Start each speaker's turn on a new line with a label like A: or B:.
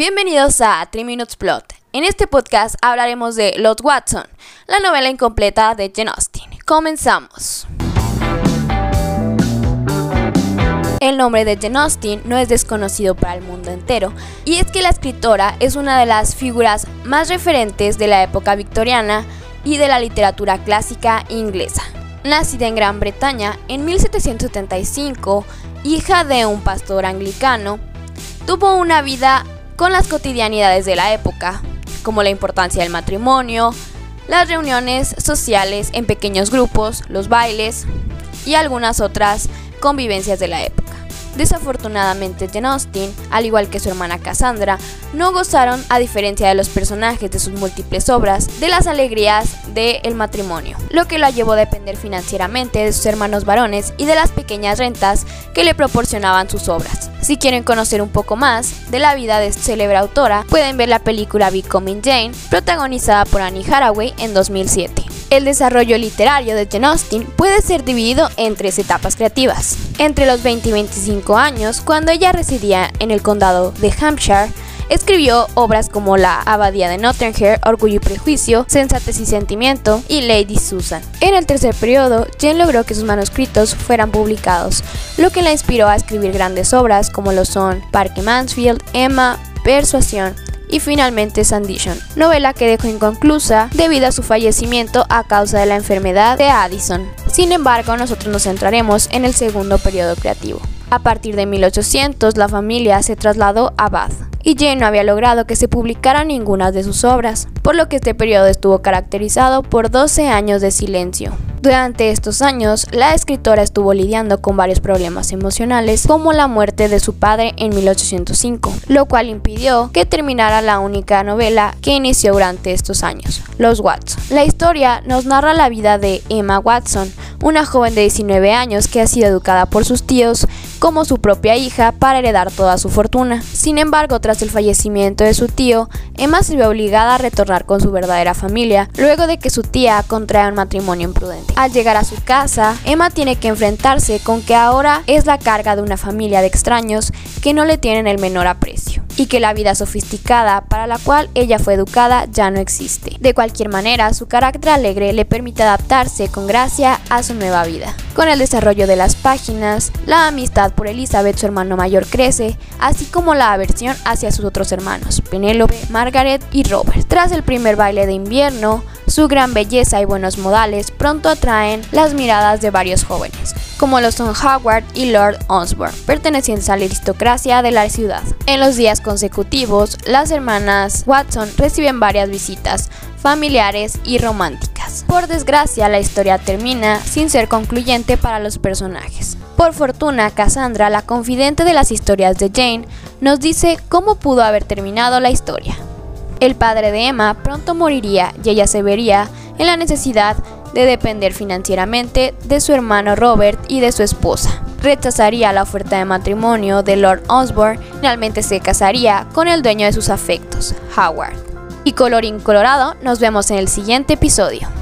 A: Bienvenidos a 3 Minutes Plot. En este podcast hablaremos de Lot Watson, la novela incompleta de Jane Austen. Comenzamos. El nombre de Jane Austen no es desconocido para el mundo entero, y es que la escritora es una de las figuras más referentes de la época victoriana y de la literatura clásica inglesa. Nacida en Gran Bretaña en 1775, hija de un pastor anglicano, tuvo una vida con las cotidianidades de la época, como la importancia del matrimonio, las reuniones sociales en pequeños grupos, los bailes y algunas otras convivencias de la época. Desafortunadamente, Jane Austen, al igual que su hermana Cassandra, no gozaron, a diferencia de los personajes de sus múltiples obras, de las alegrías del matrimonio, lo que la llevó a depender financieramente de sus hermanos varones y de las pequeñas rentas que le proporcionaban sus obras. Si quieren conocer un poco más de la vida de esta célebre autora, pueden ver la película Becoming Jane, protagonizada por Annie Haraway en 2007. El desarrollo literario de Jane Austen puede ser dividido en tres etapas creativas. Entre los 20 y 25 años, cuando ella residía en el condado de Hampshire, escribió obras como La Abadía de Nottingham, Orgullo y Prejuicio, Sensatez y Sentimiento y Lady Susan. En el tercer periodo, Jane logró que sus manuscritos fueran publicados, lo que la inspiró a escribir grandes obras como lo son Parque Mansfield, Emma, Persuasión, y finalmente Sandition, novela que dejó inconclusa debido a su fallecimiento a causa de la enfermedad de Addison. Sin embargo, nosotros nos centraremos en el segundo periodo creativo. A partir de 1800, la familia se trasladó a Bath, y Jane no había logrado que se publicara ninguna de sus obras, por lo que este periodo estuvo caracterizado por 12 años de silencio. Durante estos años, la escritora estuvo lidiando con varios problemas emocionales, como la muerte de su padre en 1805, lo cual impidió que terminara la única novela que inició durante estos años, Los Watson. La historia nos narra la vida de Emma Watson, una joven de 19 años que ha sido educada por sus tíos como su propia hija para heredar toda su fortuna. Sin embargo, tras el fallecimiento de su tío, Emma se ve obligada a retornar con su verdadera familia, luego de que su tía contrae un matrimonio imprudente. Al llegar a su casa, Emma tiene que enfrentarse con que ahora es la carga de una familia de extraños que no le tienen el menor aprecio y que la vida sofisticada para la cual ella fue educada ya no existe. De cualquier manera, su carácter alegre le permite adaptarse con gracia a su nueva vida. Con el desarrollo de las páginas, la amistad por Elizabeth, su hermano mayor, crece, así como la aversión hacia sus otros hermanos, Penélope, Margaret y Robert. Tras el primer baile de invierno, su gran belleza y buenos modales pronto atraen las miradas de varios jóvenes, como lo son Howard y Lord Osborne, pertenecientes a la aristocracia de la ciudad. En los días consecutivos, las hermanas Watson reciben varias visitas familiares y románticas. Por desgracia, la historia termina sin ser concluyente para los personajes. Por fortuna, Cassandra, la confidente de las historias de Jane, nos dice cómo pudo haber terminado la historia. El padre de Emma pronto moriría y ella se vería en la necesidad de depender financieramente de su hermano Robert y de su esposa. Rechazaría la oferta de matrimonio de Lord Osborne, finalmente se casaría con el dueño de sus afectos, Howard. Y colorín colorado, nos vemos en el siguiente episodio.